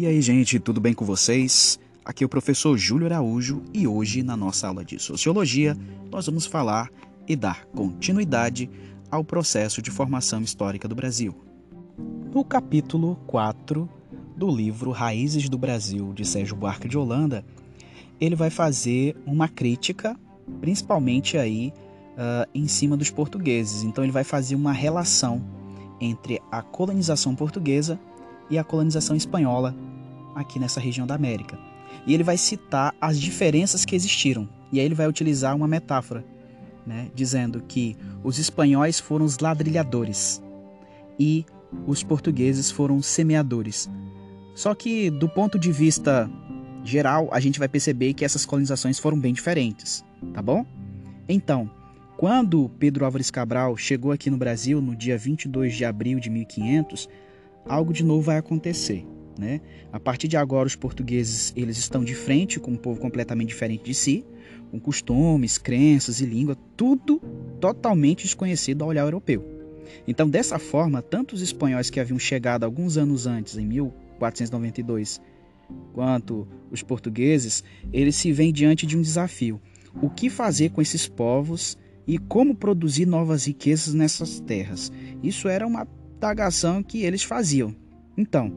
E aí, gente, tudo bem com vocês? Aqui é o professor Júlio Araújo e hoje, na nossa aula de Sociologia, nós vamos falar e dar continuidade ao processo de formação histórica do Brasil. No capítulo 4 do livro Raízes do Brasil, de Sérgio Buarque de Holanda, ele vai fazer uma crítica, principalmente aí uh, em cima dos portugueses. Então ele vai fazer uma relação entre a colonização portuguesa e a colonização espanhola aqui nessa região da América. E ele vai citar as diferenças que existiram. E aí ele vai utilizar uma metáfora, né, dizendo que os espanhóis foram os ladrilhadores e os portugueses foram os semeadores. Só que do ponto de vista geral, a gente vai perceber que essas colonizações foram bem diferentes, tá bom? Então, quando Pedro Álvares Cabral chegou aqui no Brasil no dia 22 de abril de 1500, algo de novo vai acontecer. Né? A partir de agora, os portugueses eles estão de frente com um povo completamente diferente de si, com costumes, crenças e língua, tudo totalmente desconhecido ao olhar europeu. Então, dessa forma, tanto os espanhóis que haviam chegado alguns anos antes, em 1492, quanto os portugueses, eles se veem diante de um desafio. O que fazer com esses povos e como produzir novas riquezas nessas terras. Isso era uma tagação que eles faziam. Então,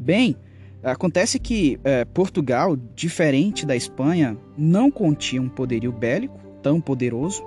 bem, acontece que é, Portugal, diferente da Espanha, não continha um poderio bélico tão poderoso,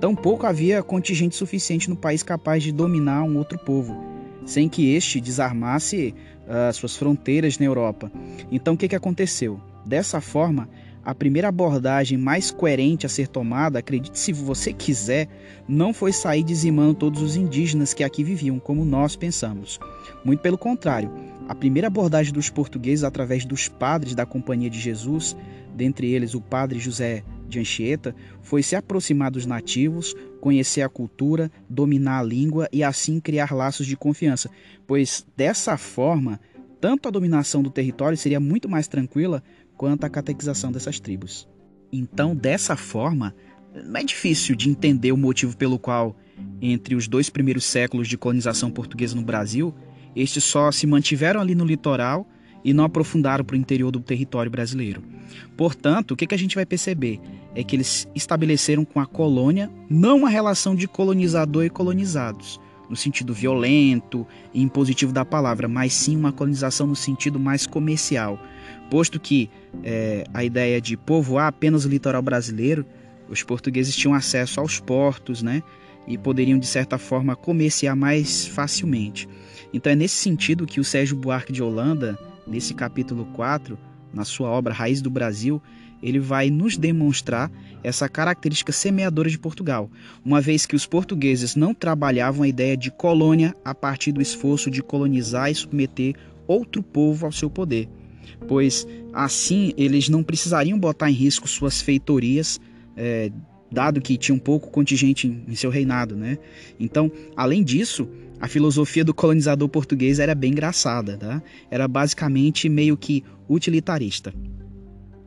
tampouco havia contingente suficiente no país capaz de dominar um outro povo, sem que este desarmasse uh, suas fronteiras na Europa. Então, o que, que aconteceu? Dessa forma, a primeira abordagem mais coerente a ser tomada, acredite se você quiser, não foi sair dizimando todos os indígenas que aqui viviam, como nós pensamos. Muito pelo contrário, a primeira abordagem dos portugueses através dos padres da Companhia de Jesus, dentre eles o padre José de Anchieta, foi se aproximar dos nativos, conhecer a cultura, dominar a língua e assim criar laços de confiança, pois dessa forma, tanto a dominação do território seria muito mais tranquila quanto à catequização dessas tribos. Então, dessa forma, não é difícil de entender o motivo pelo qual, entre os dois primeiros séculos de colonização portuguesa no Brasil, estes só se mantiveram ali no litoral e não aprofundaram para o interior do território brasileiro. Portanto, o que, a gente vai perceber é que eles estabeleceram com a colônia não uma relação de colonizador e colonizados, no sentido violento e impositivo da palavra, mas sim uma colonização no sentido mais comercial, posto que é, a ideia de povoar apenas o litoral brasileiro, os portugueses tinham acesso aos portos, né? E poderiam, de certa forma, comerciar mais facilmente. Então é nesse sentido que o Sérgio Buarque de Holanda, nesse capítulo 4, na sua obra Raiz do Brasil, ele vai nos demonstrar essa característica semeadora de Portugal, uma vez que os portugueses não trabalhavam a ideia de colônia a partir do esforço de colonizar e submeter outro povo ao seu poder, pois assim eles não precisariam botar em risco suas feitorias, é, dado que tinha um pouco contingente em seu reinado, né? Então, além disso, a filosofia do colonizador português era bem engraçada, tá? Era basicamente meio que utilitarista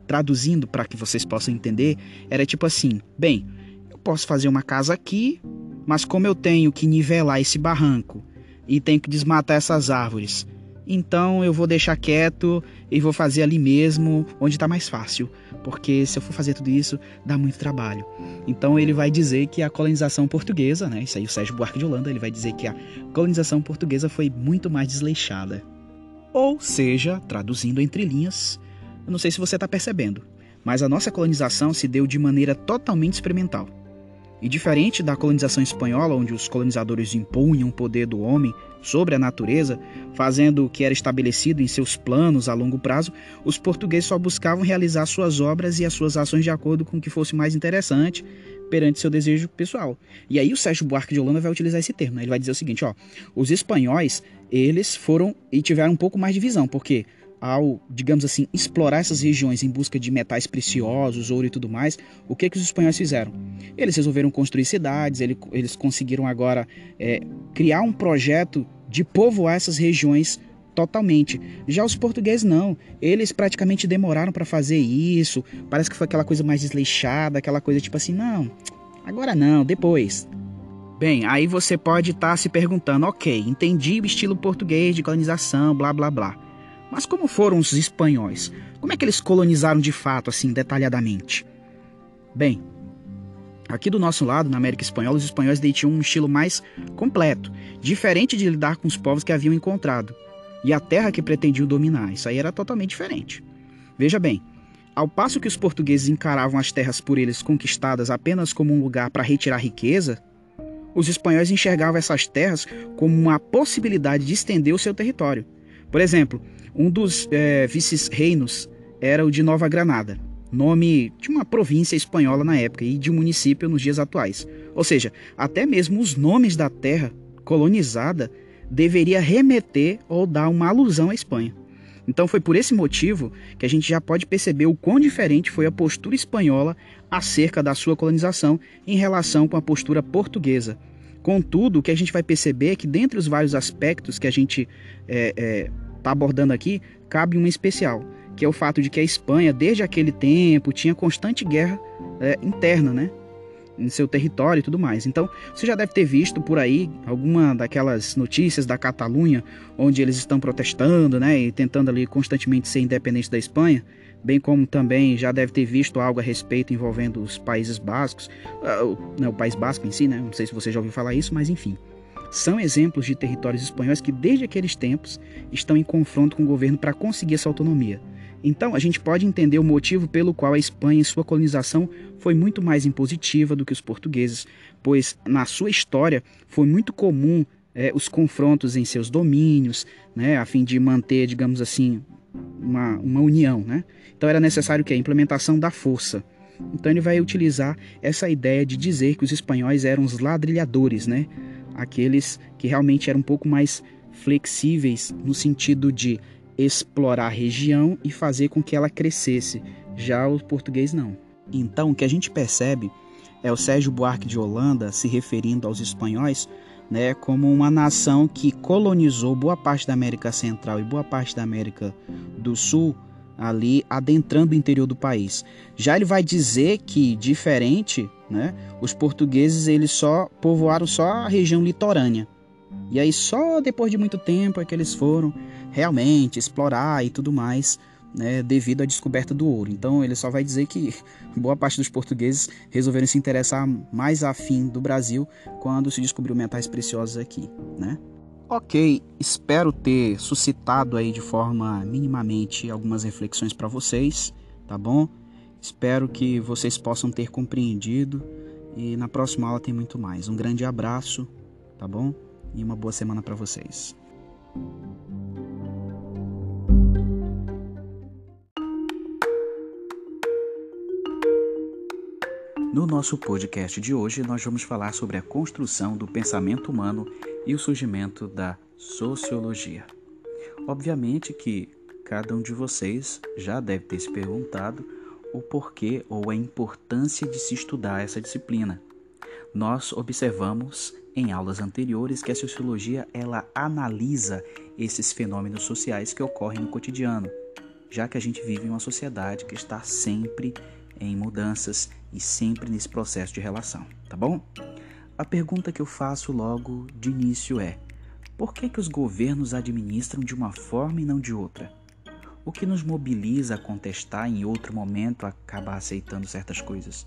traduzindo para que vocês possam entender, era tipo assim: bem, eu posso fazer uma casa aqui, mas como eu tenho que nivelar esse barranco e tenho que desmatar essas árvores, então eu vou deixar quieto e vou fazer ali mesmo, onde está mais fácil, porque se eu for fazer tudo isso, dá muito trabalho. Então ele vai dizer que a colonização portuguesa, né, isso aí o Sérgio Buarque de Holanda, ele vai dizer que a colonização portuguesa foi muito mais desleixada. Ou seja, traduzindo entre linhas, eu não sei se você está percebendo, mas a nossa colonização se deu de maneira totalmente experimental. E diferente da colonização espanhola, onde os colonizadores impunham o poder do homem sobre a natureza, fazendo o que era estabelecido em seus planos a longo prazo, os portugueses só buscavam realizar suas obras e as suas ações de acordo com o que fosse mais interessante perante seu desejo pessoal. E aí o Sérgio Buarque de Holanda vai utilizar esse termo. Né? Ele vai dizer o seguinte: ó, os espanhóis eles foram e tiveram um pouco mais de visão, porque ao, digamos assim, explorar essas regiões em busca de metais preciosos, ouro e tudo mais, o que, que os espanhóis fizeram? Eles resolveram construir cidades, eles conseguiram agora é, criar um projeto de povoar essas regiões totalmente. Já os portugueses não, eles praticamente demoraram para fazer isso. Parece que foi aquela coisa mais desleixada, aquela coisa tipo assim, não, agora não, depois. Bem, aí você pode estar tá se perguntando, ok, entendi o estilo português de colonização, blá blá blá. Mas como foram os espanhóis? Como é que eles colonizaram de fato, assim, detalhadamente? Bem, aqui do nosso lado, na América Espanhola, os espanhóis tinham um estilo mais completo, diferente de lidar com os povos que haviam encontrado e a terra que pretendiam dominar. Isso aí era totalmente diferente. Veja bem, ao passo que os portugueses encaravam as terras por eles conquistadas apenas como um lugar para retirar riqueza, os espanhóis enxergavam essas terras como uma possibilidade de estender o seu território. Por exemplo, um dos é, vices-reinos era o de Nova Granada, nome de uma província espanhola na época e de um município nos dias atuais. Ou seja, até mesmo os nomes da terra colonizada deveria remeter ou dar uma alusão à Espanha. Então foi por esse motivo que a gente já pode perceber o quão diferente foi a postura espanhola acerca da sua colonização em relação com a postura portuguesa. Contudo, o que a gente vai perceber é que dentre os vários aspectos que a gente é, é, tá abordando aqui, cabe um especial, que é o fato de que a Espanha, desde aquele tempo, tinha constante guerra é, interna, né? em seu território e tudo mais. Então, você já deve ter visto por aí alguma daquelas notícias da Catalunha, onde eles estão protestando, né, e tentando ali constantemente ser independentes da Espanha, bem como também já deve ter visto algo a respeito envolvendo os Países Bascos, uh, não, o País Basco em si, né, não sei se você já ouviu falar isso, mas enfim. São exemplos de territórios espanhóis que desde aqueles tempos estão em confronto com o governo para conseguir essa autonomia. Então, a gente pode entender o motivo pelo qual a Espanha, em sua colonização, foi muito mais impositiva do que os portugueses, pois na sua história foi muito comum é, os confrontos em seus domínios, né, a fim de manter, digamos assim, uma, uma união. Né? Então, era necessário que a implementação da força. Então, ele vai utilizar essa ideia de dizer que os espanhóis eram os ladrilhadores, né? Aqueles que realmente eram um pouco mais flexíveis no sentido de explorar a região e fazer com que ela crescesse. Já o português não. Então, o que a gente percebe é o Sérgio Buarque de Holanda se referindo aos espanhóis né, como uma nação que colonizou boa parte da América Central e boa parte da América do Sul, ali adentrando o interior do país. Já ele vai dizer que, diferente, né, os portugueses eles só povoaram só a região litorânea. E aí só depois de muito tempo é que eles foram realmente explorar e tudo mais, né, devido à descoberta do ouro. Então ele só vai dizer que boa parte dos portugueses resolveram se interessar mais afim do Brasil quando se descobriu metais preciosos aqui, né? Ok, espero ter suscitado aí de forma minimamente algumas reflexões para vocês, tá bom? Espero que vocês possam ter compreendido e na próxima aula tem muito mais. Um grande abraço, tá bom? E uma boa semana para vocês. No nosso podcast de hoje, nós vamos falar sobre a construção do pensamento humano e o surgimento da sociologia. Obviamente que cada um de vocês já deve ter se perguntado o porquê ou a importância de se estudar essa disciplina. Nós observamos em aulas anteriores que a sociologia ela analisa esses fenômenos sociais que ocorrem no cotidiano, já que a gente vive em uma sociedade que está sempre em mudanças e sempre nesse processo de relação, tá bom? A pergunta que eu faço logo de início é: por que, que os governos administram de uma forma e não de outra? O que nos mobiliza a contestar em outro momento acabar aceitando certas coisas?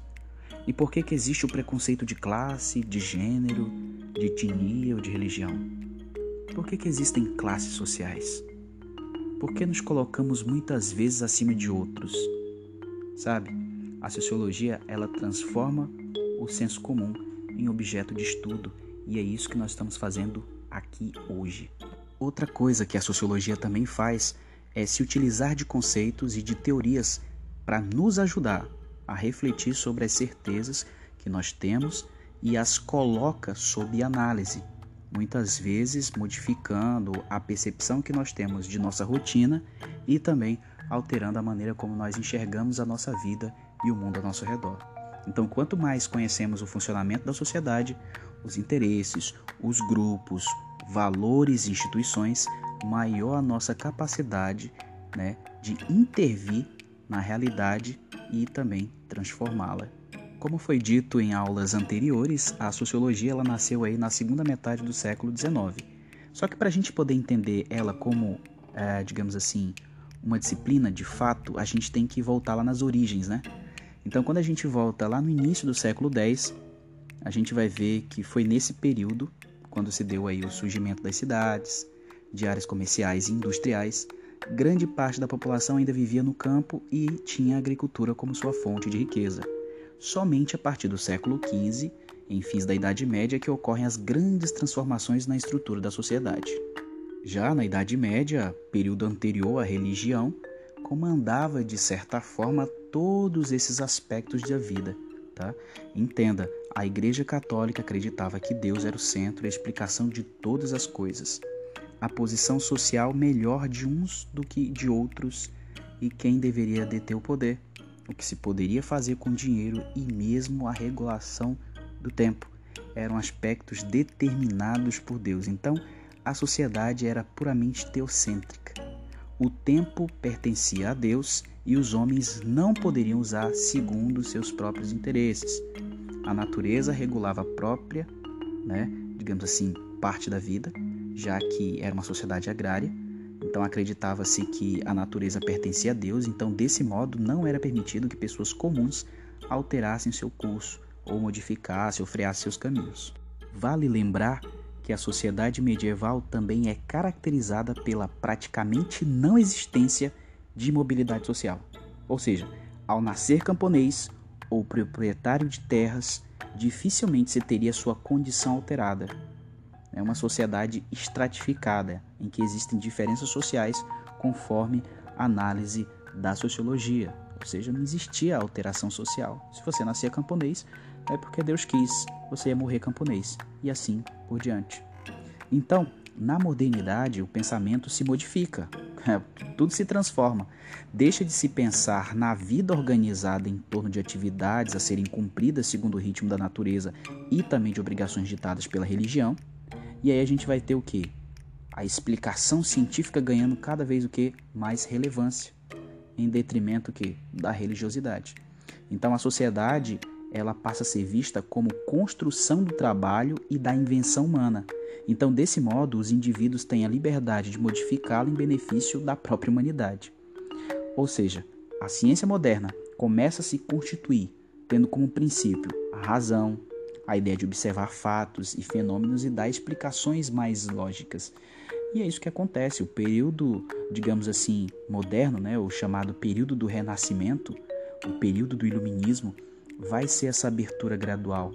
E por que, que existe o preconceito de classe, de gênero, de etnia ou de religião? Por que, que existem classes sociais? Por que nos colocamos muitas vezes acima de outros? Sabe? A sociologia, ela transforma o senso comum em objeto de estudo, e é isso que nós estamos fazendo aqui hoje. Outra coisa que a sociologia também faz é se utilizar de conceitos e de teorias para nos ajudar a refletir sobre as certezas que nós temos e as coloca sob análise, muitas vezes modificando a percepção que nós temos de nossa rotina e também alterando a maneira como nós enxergamos a nossa vida e o mundo ao nosso redor. Então, quanto mais conhecemos o funcionamento da sociedade, os interesses, os grupos, valores e instituições, maior a nossa capacidade né, de intervir na realidade e também transformá-la. Como foi dito em aulas anteriores, a sociologia ela nasceu aí na segunda metade do século XIX. Só que para a gente poder entender ela como é, digamos assim, uma disciplina, de fato, a gente tem que voltar lá nas origens, né? Então, quando a gente volta lá no início do século X, a gente vai ver que foi nesse período, quando se deu aí o surgimento das cidades, de áreas comerciais e industriais, grande parte da população ainda vivia no campo e tinha a agricultura como sua fonte de riqueza. Somente a partir do século XV, em fins da Idade Média, que ocorrem as grandes transformações na estrutura da sociedade. Já na Idade Média, período anterior à religião, comandava de certa forma todos esses aspectos da vida. Tá? Entenda, a Igreja Católica acreditava que Deus era o centro e a explicação de todas as coisas. A posição social melhor de uns do que de outros e quem deveria deter o poder, o que se poderia fazer com dinheiro e mesmo a regulação do tempo eram aspectos determinados por Deus. Então, a sociedade era puramente teocêntrica. O tempo pertencia a Deus e os homens não poderiam usar segundo seus próprios interesses. A natureza regulava a própria, né, digamos assim, parte da vida, já que era uma sociedade agrária. Então acreditava-se que a natureza pertencia a Deus, então desse modo não era permitido que pessoas comuns alterassem seu curso ou modificassem ou freassem seus caminhos. Vale lembrar que a sociedade medieval também é caracterizada pela praticamente não existência de mobilidade social. Ou seja, ao nascer camponês ou proprietário de terras, dificilmente se teria sua condição alterada. É uma sociedade estratificada, em que existem diferenças sociais conforme análise da sociologia. Ou seja, não existia alteração social. Se você nascia camponês, é porque Deus quis, você ia morrer camponês, e assim por diante. Então, na modernidade, o pensamento se modifica, tudo se transforma. Deixa de se pensar na vida organizada em torno de atividades a serem cumpridas segundo o ritmo da natureza e também de obrigações ditadas pela religião. E aí a gente vai ter o que? A explicação científica ganhando cada vez o que mais relevância, em detrimento que da religiosidade. Então a sociedade ela passa a ser vista como construção do trabalho e da invenção humana. Então, desse modo, os indivíduos têm a liberdade de modificá-la em benefício da própria humanidade. Ou seja, a ciência moderna começa a se constituir tendo como princípio a razão, a ideia de observar fatos e fenômenos e dar explicações mais lógicas. E é isso que acontece. O período, digamos assim, moderno, né, o chamado período do Renascimento, o período do Iluminismo, vai ser essa abertura gradual.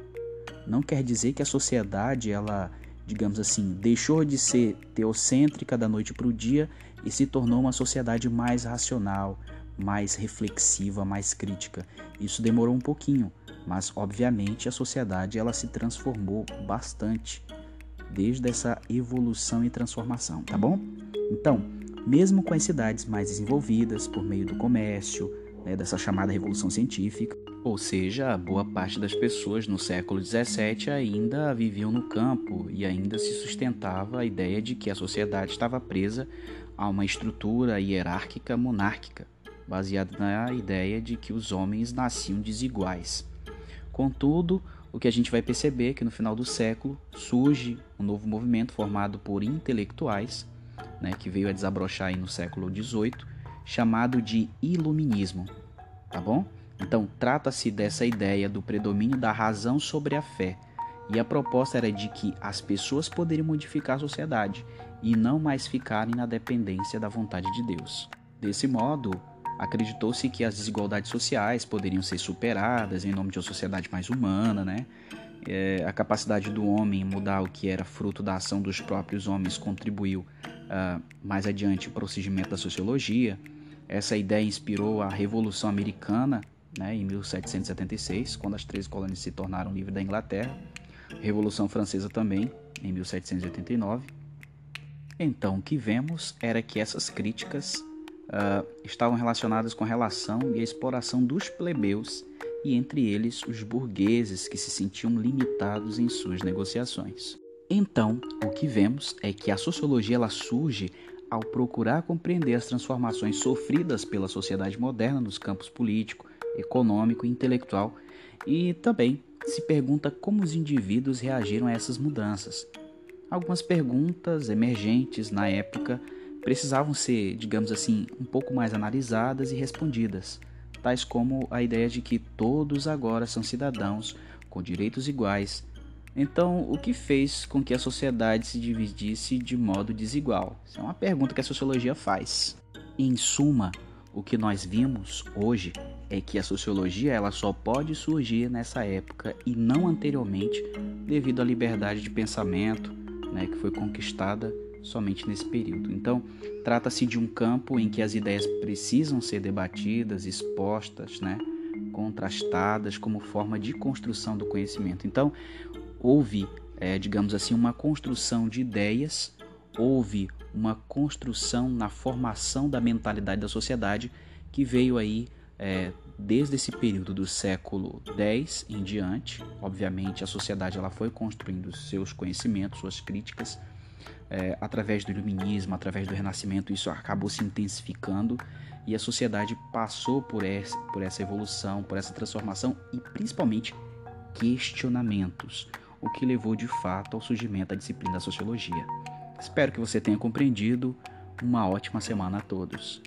Não quer dizer que a sociedade, ela, digamos assim, deixou de ser teocêntrica da noite para o dia e se tornou uma sociedade mais racional, mais reflexiva, mais crítica. Isso demorou um pouquinho, mas obviamente a sociedade ela se transformou bastante desde essa evolução e transformação, tá bom? Então, mesmo com as cidades mais desenvolvidas por meio do comércio, né, dessa chamada revolução científica, ou seja, boa parte das pessoas no século XVII ainda viviam no campo e ainda se sustentava a ideia de que a sociedade estava presa a uma estrutura hierárquica monárquica, baseada na ideia de que os homens nasciam desiguais. Contudo, o que a gente vai perceber é que no final do século surge um novo movimento formado por intelectuais, né, que veio a desabrochar no século XVIII, chamado de Iluminismo, tá bom? Então, trata-se dessa ideia do predomínio da razão sobre a fé. E a proposta era de que as pessoas poderiam modificar a sociedade e não mais ficarem na dependência da vontade de Deus. Desse modo, acreditou-se que as desigualdades sociais poderiam ser superadas em nome de uma sociedade mais humana, né? É, a capacidade do homem mudar o que era fruto da ação dos próprios homens contribuiu uh, mais adiante para o surgimento da sociologia. Essa ideia inspirou a Revolução Americana né, em 1776, quando as três colônias se tornaram livres da Inglaterra, Revolução Francesa também, em 1789. Então, o que vemos era que essas críticas uh, estavam relacionadas com a relação e a exploração dos plebeus e entre eles os burgueses que se sentiam limitados em suas negociações. Então, o que vemos é que a sociologia ela surge ao procurar compreender as transformações sofridas pela sociedade moderna nos campos político, econômico e intelectual, e também se pergunta como os indivíduos reagiram a essas mudanças. Algumas perguntas emergentes na época precisavam ser, digamos assim, um pouco mais analisadas e respondidas, tais como a ideia de que todos agora são cidadãos com direitos iguais. Então, o que fez com que a sociedade se dividisse de modo desigual? Essa é uma pergunta que a sociologia faz. Em suma, o que nós vimos hoje é que a sociologia ela só pode surgir nessa época e não anteriormente, devido à liberdade de pensamento, né, que foi conquistada somente nesse período. Então, trata-se de um campo em que as ideias precisam ser debatidas, expostas, né, contrastadas como forma de construção do conhecimento. Então, houve, é, digamos assim, uma construção de ideias, houve uma construção na formação da mentalidade da sociedade que veio aí é, desde esse período do século X em diante. Obviamente, a sociedade ela foi construindo seus conhecimentos, suas críticas, é, através do iluminismo, através do renascimento, isso acabou se intensificando e a sociedade passou por essa, por essa evolução, por essa transformação e principalmente questionamentos, o que levou de fato ao surgimento da disciplina da sociologia. Espero que você tenha compreendido. Uma ótima semana a todos.